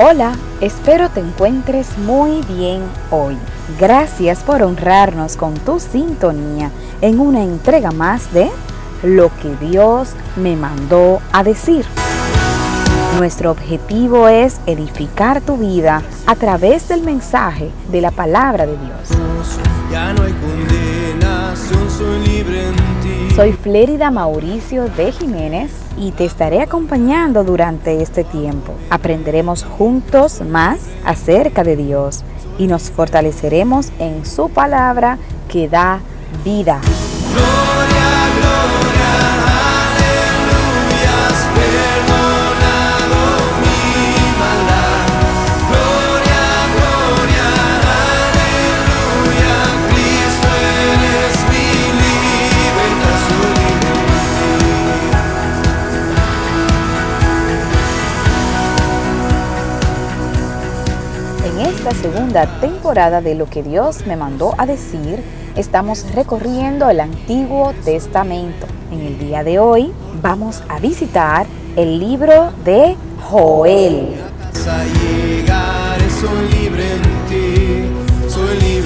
Hola, espero te encuentres muy bien hoy. Gracias por honrarnos con tu sintonía en una entrega más de Lo que Dios me mandó a decir. Nuestro objetivo es edificar tu vida a través del mensaje de la palabra de Dios. Ya no hay condenación, soy libre en ti. Soy Flérida Mauricio de Jiménez y te estaré acompañando durante este tiempo. Aprenderemos juntos más acerca de Dios y nos fortaleceremos en su palabra que da vida. Segunda temporada de Lo que Dios me mandó a decir, estamos recorriendo el Antiguo Testamento. En el día de hoy vamos a visitar el libro de Joel.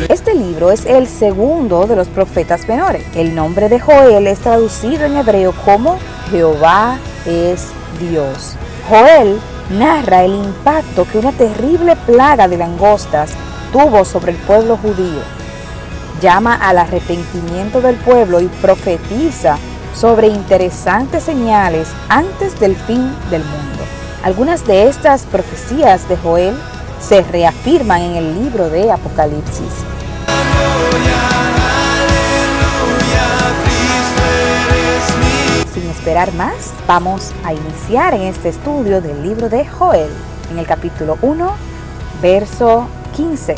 Este libro es el segundo de los profetas menores. El nombre de Joel es traducido en hebreo como Jehová es Dios. Joel narra el impacto que una terrible plaga de langostas tuvo sobre el pueblo judío. Llama al arrepentimiento del pueblo y profetiza sobre interesantes señales antes del fin del mundo. Algunas de estas profecías de Joel se reafirman en el libro de Apocalipsis. Esperar más, vamos a iniciar en este estudio del libro de Joel, en el capítulo 1, verso 15.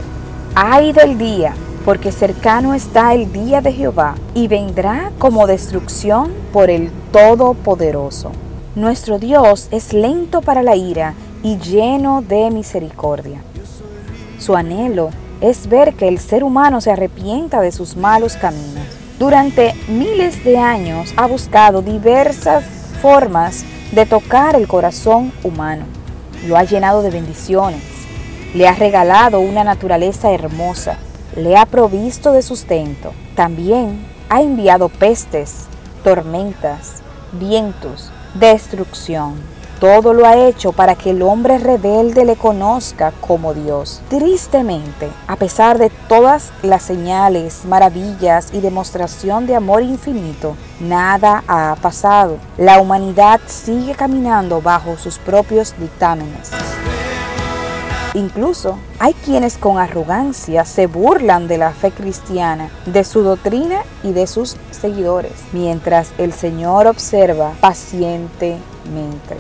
Ay del día, porque cercano está el día de Jehová, y vendrá como destrucción por el Todopoderoso. Nuestro Dios es lento para la ira y lleno de misericordia. Su anhelo es ver que el ser humano se arrepienta de sus malos caminos durante miles de años ha buscado diversas formas de tocar el corazón humano. Lo ha llenado de bendiciones, le ha regalado una naturaleza hermosa, le ha provisto de sustento. También ha enviado pestes, tormentas, vientos, destrucción todo lo ha hecho para que el hombre rebelde le conozca como Dios. Tristemente, a pesar de todas las señales, maravillas y demostración de amor infinito, nada ha pasado. La humanidad sigue caminando bajo sus propios dictámenes. Incluso hay quienes con arrogancia se burlan de la fe cristiana, de su doctrina y de sus seguidores, mientras el Señor observa pacientemente.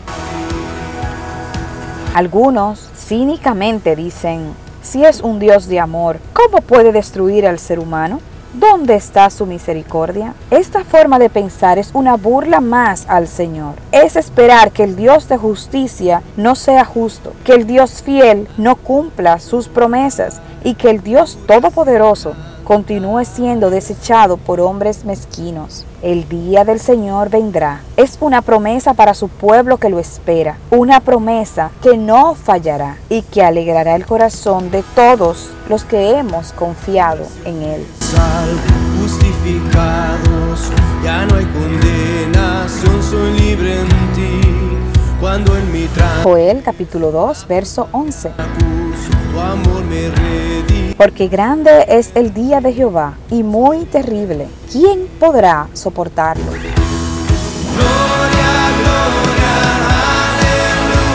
Algunos cínicamente dicen, si es un Dios de amor, ¿cómo puede destruir al ser humano? ¿Dónde está su misericordia? Esta forma de pensar es una burla más al Señor. Es esperar que el Dios de justicia no sea justo, que el Dios fiel no cumpla sus promesas y que el Dios todopoderoso continúe siendo desechado por hombres mezquinos. El día del Señor vendrá. Es una promesa para su pueblo que lo espera, una promesa que no fallará y que alegrará el corazón de todos los que hemos confiado en Él. justificados, ya no hay condenación, soy libre en ti. Cuando en mi Joel capítulo 2, verso 11. Tu amor me porque grande es el día de Jehová y muy terrible. ¿Quién podrá soportarlo?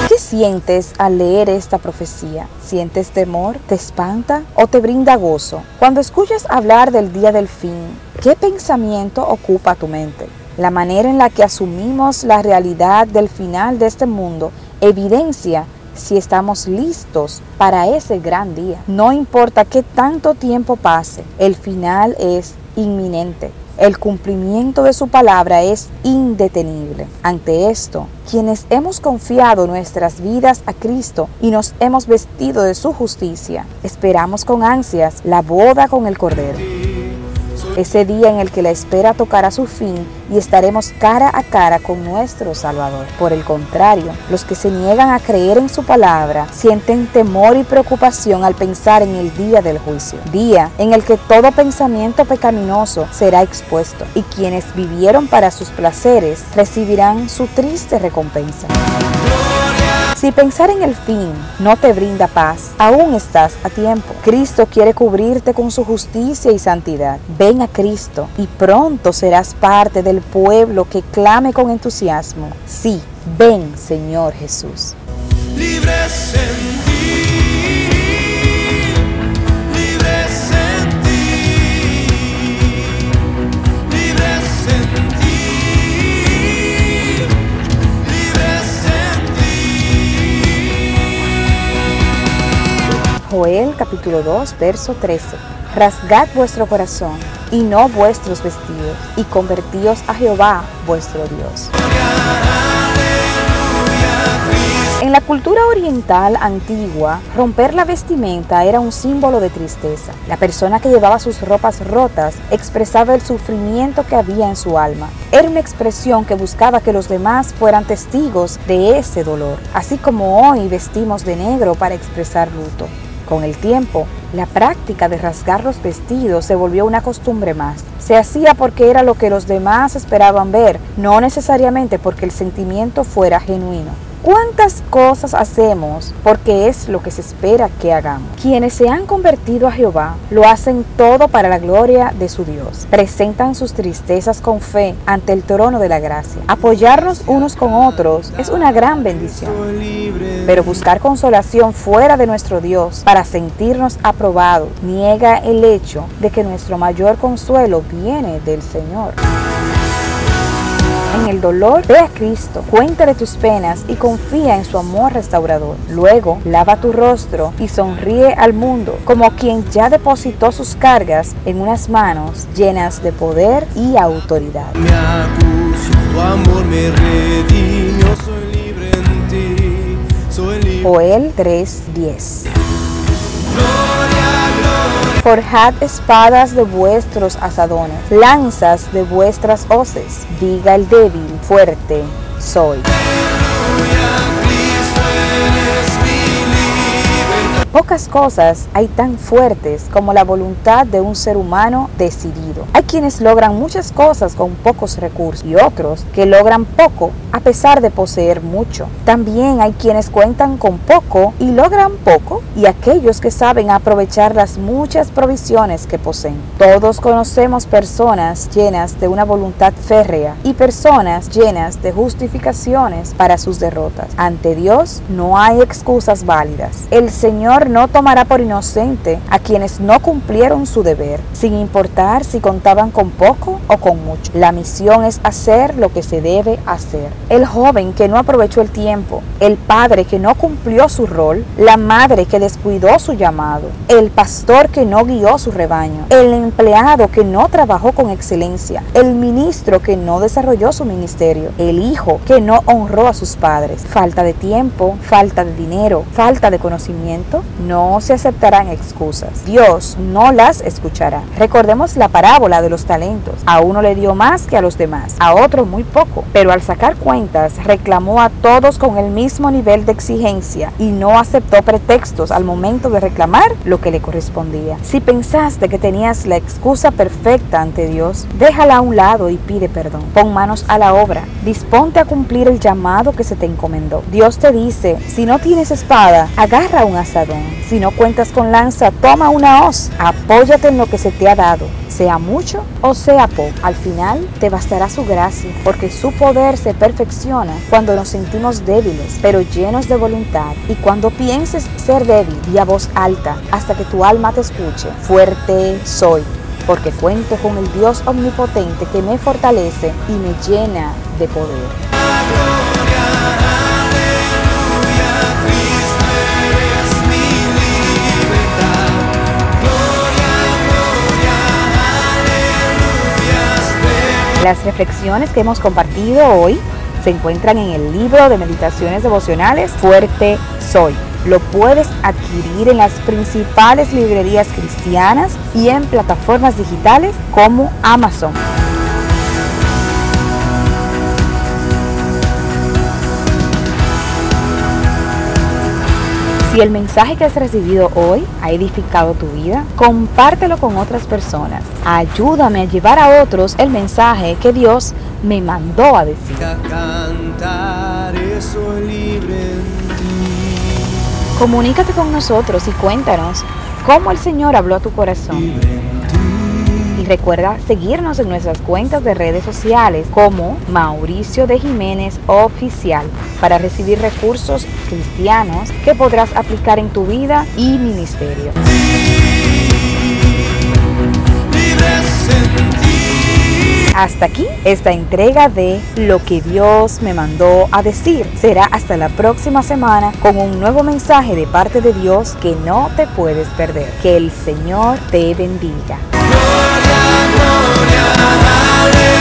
¿Qué sientes al leer esta profecía? ¿Sientes temor? ¿Te espanta o te brinda gozo? Cuando escuchas hablar del día del fin, ¿qué pensamiento ocupa tu mente? La manera en la que asumimos la realidad del final de este mundo evidencia si estamos listos para ese gran día. No importa qué tanto tiempo pase, el final es inminente. El cumplimiento de su palabra es indetenible. Ante esto, quienes hemos confiado nuestras vidas a Cristo y nos hemos vestido de su justicia, esperamos con ansias la boda con el Cordero. Ese día en el que la espera tocará su fin y estaremos cara a cara con nuestro Salvador. Por el contrario, los que se niegan a creer en su palabra sienten temor y preocupación al pensar en el día del juicio, día en el que todo pensamiento pecaminoso será expuesto y quienes vivieron para sus placeres recibirán su triste recompensa. Si pensar en el fin no te brinda paz, aún estás a tiempo. Cristo quiere cubrirte con su justicia y santidad. Ven a Cristo y pronto serás parte del pueblo que clame con entusiasmo. Sí, ven Señor Jesús. Joel capítulo 2, verso 13. Rasgad vuestro corazón y no vuestros vestidos, y convertíos a Jehová vuestro Dios. En la cultura oriental antigua, romper la vestimenta era un símbolo de tristeza. La persona que llevaba sus ropas rotas expresaba el sufrimiento que había en su alma. Era una expresión que buscaba que los demás fueran testigos de ese dolor, así como hoy vestimos de negro para expresar luto. Con el tiempo, la práctica de rasgar los vestidos se volvió una costumbre más. Se hacía porque era lo que los demás esperaban ver, no necesariamente porque el sentimiento fuera genuino. ¿Cuántas cosas hacemos porque es lo que se espera que hagamos? Quienes se han convertido a Jehová lo hacen todo para la gloria de su Dios. Presentan sus tristezas con fe ante el trono de la gracia. Apoyarnos unos con otros es una gran bendición. Pero buscar consolación fuera de nuestro Dios para sentirnos aprobados niega el hecho de que nuestro mayor consuelo viene del Señor el dolor, ve a Cristo, cuéntale tus penas y confía en su amor restaurador. Luego, lava tu rostro y sonríe al mundo como quien ya depositó sus cargas en unas manos llenas de poder y autoridad. Joel 3:10 Forjad espadas de vuestros asadones, lanzas de vuestras hoces. Diga el débil, fuerte soy. Pocas cosas hay tan fuertes como la voluntad de un ser humano decidido. Hay quienes logran muchas cosas con pocos recursos y otros que logran poco a pesar de poseer mucho. También hay quienes cuentan con poco y logran poco y aquellos que saben aprovechar las muchas provisiones que poseen. Todos conocemos personas llenas de una voluntad férrea y personas llenas de justificaciones para sus derrotas. Ante Dios no hay excusas válidas. El Señor no tomará por inocente a quienes no cumplieron su deber, sin importar si contaban con poco o con mucho. La misión es hacer lo que se debe hacer. El joven que no aprovechó el tiempo, el padre que no cumplió su rol, la madre que descuidó su llamado, el pastor que no guió su rebaño, el empleado que no trabajó con excelencia, el ministro que no desarrolló su ministerio, el hijo que no honró a sus padres. Falta de tiempo, falta de dinero, falta de conocimiento, no se aceptarán excusas. Dios no las escuchará. Recordemos la parábola de los talentos. A uno le dio más que a los demás, a otro muy poco, pero al sacar cuentas reclamó a todos con el mismo nivel de exigencia y no aceptó pretextos al momento de reclamar lo que le correspondía. Si pensaste que tenías la excusa perfecta ante Dios, déjala a un lado y pide perdón. Pon manos a la obra. Disponte a cumplir el llamado que se te encomendó. Dios te dice, si no tienes espada, agarra un asadón si no cuentas con lanza, toma una hoz. Apóyate en lo que se te ha dado, sea mucho o sea poco. Al final te bastará su gracia, porque su poder se perfecciona cuando nos sentimos débiles, pero llenos de voluntad. Y cuando pienses ser débil, y a voz alta, hasta que tu alma te escuche. Fuerte soy porque cuento con el Dios omnipotente que me fortalece y me llena de poder. Las reflexiones que hemos compartido hoy se encuentran en el libro de meditaciones devocionales Fuerte Soy Lo puedes adquirir en las principales librerías cristianas y en plataformas digitales como Amazon. Si el mensaje que has recibido hoy ha edificado tu vida, compártelo con otras personas. Ayúdame a llevar a otros el mensaje que Dios me mandó a decir. Comunícate con nosotros y cuéntanos cómo el Señor habló a tu corazón. Recuerda seguirnos en nuestras cuentas de redes sociales como Mauricio de Jiménez Oficial para recibir recursos cristianos que podrás aplicar en tu vida y ministerio. Hasta aquí esta entrega de Lo que Dios me mandó a decir. Será hasta la próxima semana con un nuevo mensaje de parte de Dios que no te puedes perder. Que el Señor te bendiga. Dale.